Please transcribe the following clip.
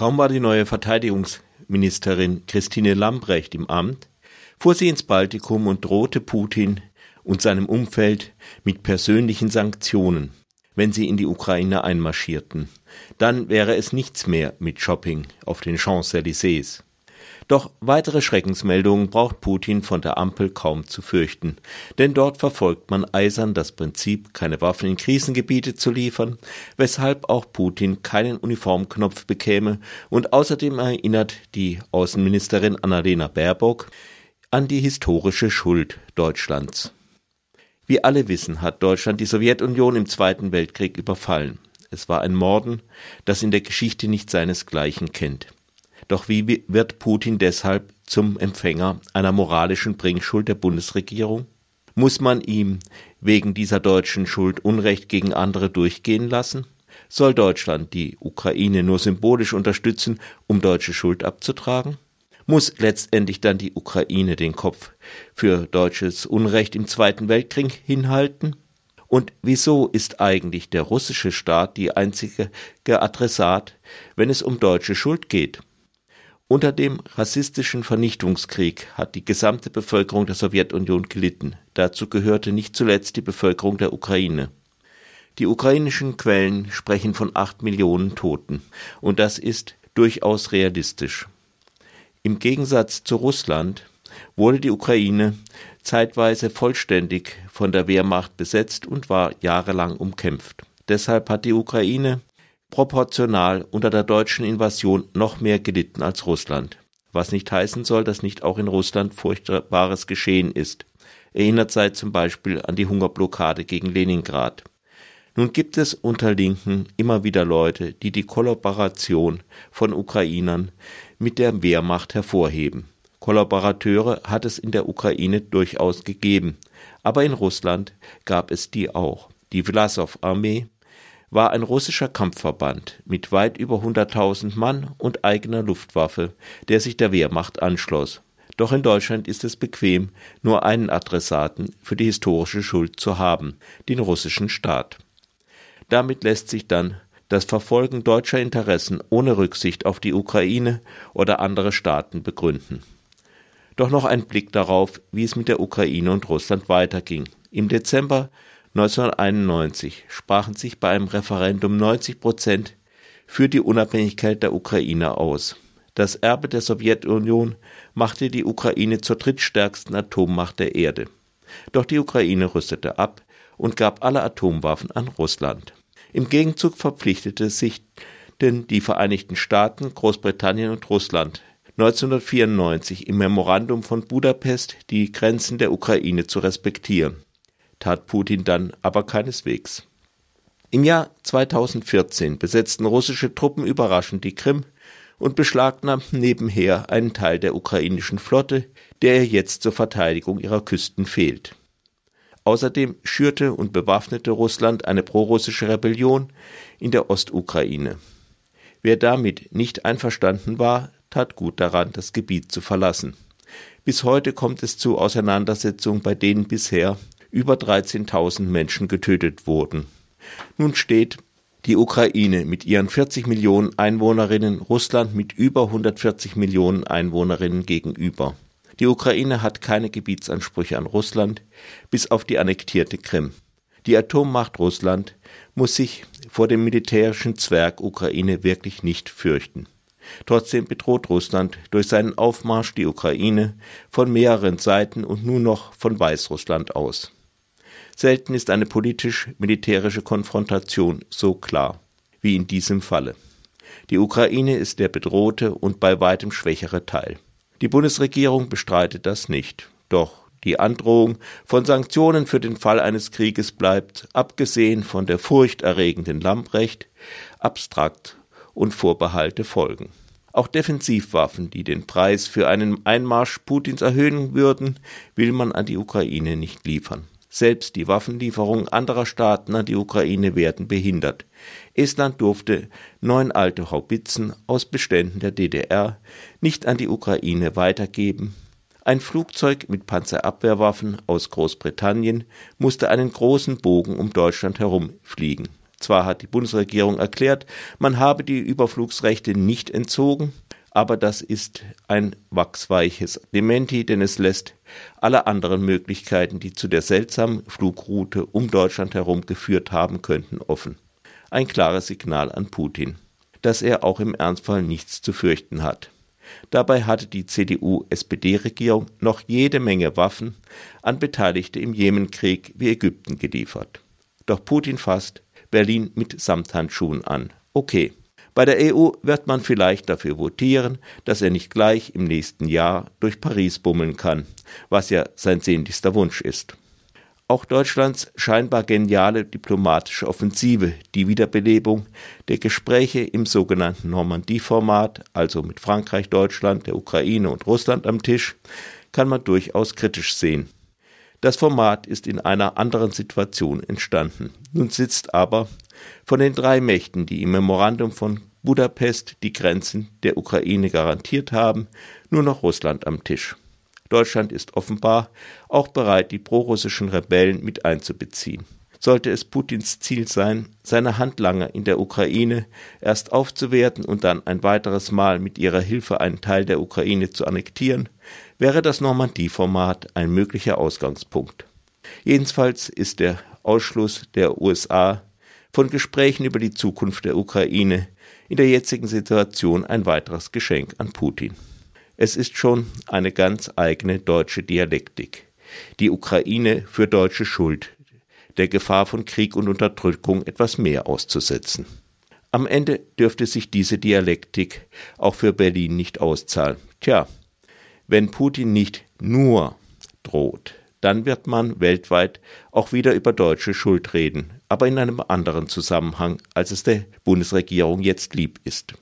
Kaum war die neue Verteidigungsministerin Christine Lambrecht im Amt, fuhr sie ins Baltikum und drohte Putin und seinem Umfeld mit persönlichen Sanktionen, wenn sie in die Ukraine einmarschierten. Dann wäre es nichts mehr mit Shopping auf den Champs-Élysées. Doch weitere Schreckensmeldungen braucht Putin von der Ampel kaum zu fürchten, denn dort verfolgt man eisern das Prinzip, keine Waffen in Krisengebiete zu liefern, weshalb auch Putin keinen Uniformknopf bekäme und außerdem erinnert die Außenministerin Annalena Baerbock an die historische Schuld Deutschlands. Wie alle wissen, hat Deutschland die Sowjetunion im Zweiten Weltkrieg überfallen. Es war ein Morden, das in der Geschichte nicht seinesgleichen kennt. Doch wie wird Putin deshalb zum Empfänger einer moralischen Bringschuld der Bundesregierung? Muss man ihm wegen dieser deutschen Schuld Unrecht gegen andere durchgehen lassen? Soll Deutschland die Ukraine nur symbolisch unterstützen, um deutsche Schuld abzutragen? Muss letztendlich dann die Ukraine den Kopf für deutsches Unrecht im Zweiten Weltkrieg hinhalten? Und wieso ist eigentlich der russische Staat die einzige Adressat, wenn es um deutsche Schuld geht? Unter dem rassistischen Vernichtungskrieg hat die gesamte Bevölkerung der Sowjetunion gelitten. Dazu gehörte nicht zuletzt die Bevölkerung der Ukraine. Die ukrainischen Quellen sprechen von acht Millionen Toten, und das ist durchaus realistisch. Im Gegensatz zu Russland wurde die Ukraine zeitweise vollständig von der Wehrmacht besetzt und war jahrelang umkämpft. Deshalb hat die Ukraine proportional unter der deutschen Invasion noch mehr gelitten als Russland. Was nicht heißen soll, dass nicht auch in Russland furchtbares geschehen ist. Erinnert sei zum Beispiel an die Hungerblockade gegen Leningrad. Nun gibt es unter Linken immer wieder Leute, die die Kollaboration von Ukrainern mit der Wehrmacht hervorheben. Kollaborateure hat es in der Ukraine durchaus gegeben, aber in Russland gab es die auch. Die Vlasov-Armee, war ein russischer Kampfverband mit weit über 100.000 Mann und eigener Luftwaffe, der sich der Wehrmacht anschloss. Doch in Deutschland ist es bequem, nur einen Adressaten für die historische Schuld zu haben, den russischen Staat. Damit lässt sich dann das Verfolgen deutscher Interessen ohne Rücksicht auf die Ukraine oder andere Staaten begründen. Doch noch ein Blick darauf, wie es mit der Ukraine und Russland weiterging. Im Dezember 1991 sprachen sich bei einem Referendum 90 Prozent für die Unabhängigkeit der Ukraine aus. Das Erbe der Sowjetunion machte die Ukraine zur drittstärksten Atommacht der Erde. Doch die Ukraine rüstete ab und gab alle Atomwaffen an Russland. Im Gegenzug verpflichtete sich denn die Vereinigten Staaten, Großbritannien und Russland 1994 im Memorandum von Budapest die Grenzen der Ukraine zu respektieren tat Putin dann aber keineswegs. Im Jahr 2014 besetzten russische Truppen überraschend die Krim und beschlagnahmten nebenher einen Teil der ukrainischen Flotte, der ihr jetzt zur Verteidigung ihrer Küsten fehlt. Außerdem schürte und bewaffnete Russland eine prorussische Rebellion in der Ostukraine. Wer damit nicht einverstanden war, tat gut daran, das Gebiet zu verlassen. Bis heute kommt es zu Auseinandersetzungen, bei denen bisher über 13.000 Menschen getötet wurden. Nun steht die Ukraine mit ihren 40 Millionen Einwohnerinnen Russland mit über 140 Millionen Einwohnerinnen gegenüber. Die Ukraine hat keine Gebietsansprüche an Russland, bis auf die annektierte Krim. Die Atommacht Russland muss sich vor dem militärischen Zwerg Ukraine wirklich nicht fürchten. Trotzdem bedroht Russland durch seinen Aufmarsch die Ukraine von mehreren Seiten und nun noch von Weißrussland aus. Selten ist eine politisch-militärische Konfrontation so klar wie in diesem Falle. Die Ukraine ist der bedrohte und bei weitem schwächere Teil. Die Bundesregierung bestreitet das nicht. Doch die Androhung von Sanktionen für den Fall eines Krieges bleibt, abgesehen von der furchterregenden Lamprecht, abstrakt und Vorbehalte folgen. Auch Defensivwaffen, die den Preis für einen Einmarsch Putins erhöhen würden, will man an die Ukraine nicht liefern. Selbst die Waffenlieferungen anderer Staaten an die Ukraine werden behindert. Estland durfte neun alte Haubitzen aus Beständen der DDR nicht an die Ukraine weitergeben. Ein Flugzeug mit Panzerabwehrwaffen aus Großbritannien musste einen großen Bogen um Deutschland herum fliegen. Zwar hat die Bundesregierung erklärt, man habe die Überflugsrechte nicht entzogen, aber das ist ein wachsweiches Dementi, denn es lässt alle anderen Möglichkeiten, die zu der seltsamen Flugroute um Deutschland herum geführt haben könnten, offen. Ein klares Signal an Putin, dass er auch im Ernstfall nichts zu fürchten hat. Dabei hatte die CDU-SPD-Regierung noch jede Menge Waffen an Beteiligte im Jemenkrieg wie Ägypten geliefert. Doch Putin fasst Berlin mit Samthandschuhen an. Okay, bei der EU wird man vielleicht dafür votieren, dass er nicht gleich im nächsten Jahr durch Paris bummeln kann, was ja sein sehnlichster Wunsch ist. Auch Deutschlands scheinbar geniale diplomatische Offensive, die Wiederbelebung der Gespräche im sogenannten Normandie-Format, also mit Frankreich, Deutschland, der Ukraine und Russland am Tisch, kann man durchaus kritisch sehen. Das Format ist in einer anderen Situation entstanden. Nun sitzt aber von den drei Mächten, die im Memorandum von Budapest die Grenzen der Ukraine garantiert haben, nur noch Russland am Tisch. Deutschland ist offenbar auch bereit, die prorussischen Rebellen mit einzubeziehen. Sollte es Putins Ziel sein, seine Handlanger in der Ukraine erst aufzuwerten und dann ein weiteres Mal mit ihrer Hilfe einen Teil der Ukraine zu annektieren, wäre das Normandie-Format ein möglicher Ausgangspunkt. Jedenfalls ist der Ausschluss der USA von Gesprächen über die Zukunft der Ukraine in der jetzigen Situation ein weiteres Geschenk an Putin. Es ist schon eine ganz eigene deutsche Dialektik. Die Ukraine für deutsche Schuld, der Gefahr von Krieg und Unterdrückung etwas mehr auszusetzen. Am Ende dürfte sich diese Dialektik auch für Berlin nicht auszahlen. Tja, wenn Putin nicht nur droht, dann wird man weltweit auch wieder über deutsche Schuld reden, aber in einem anderen Zusammenhang, als es der Bundesregierung jetzt lieb ist.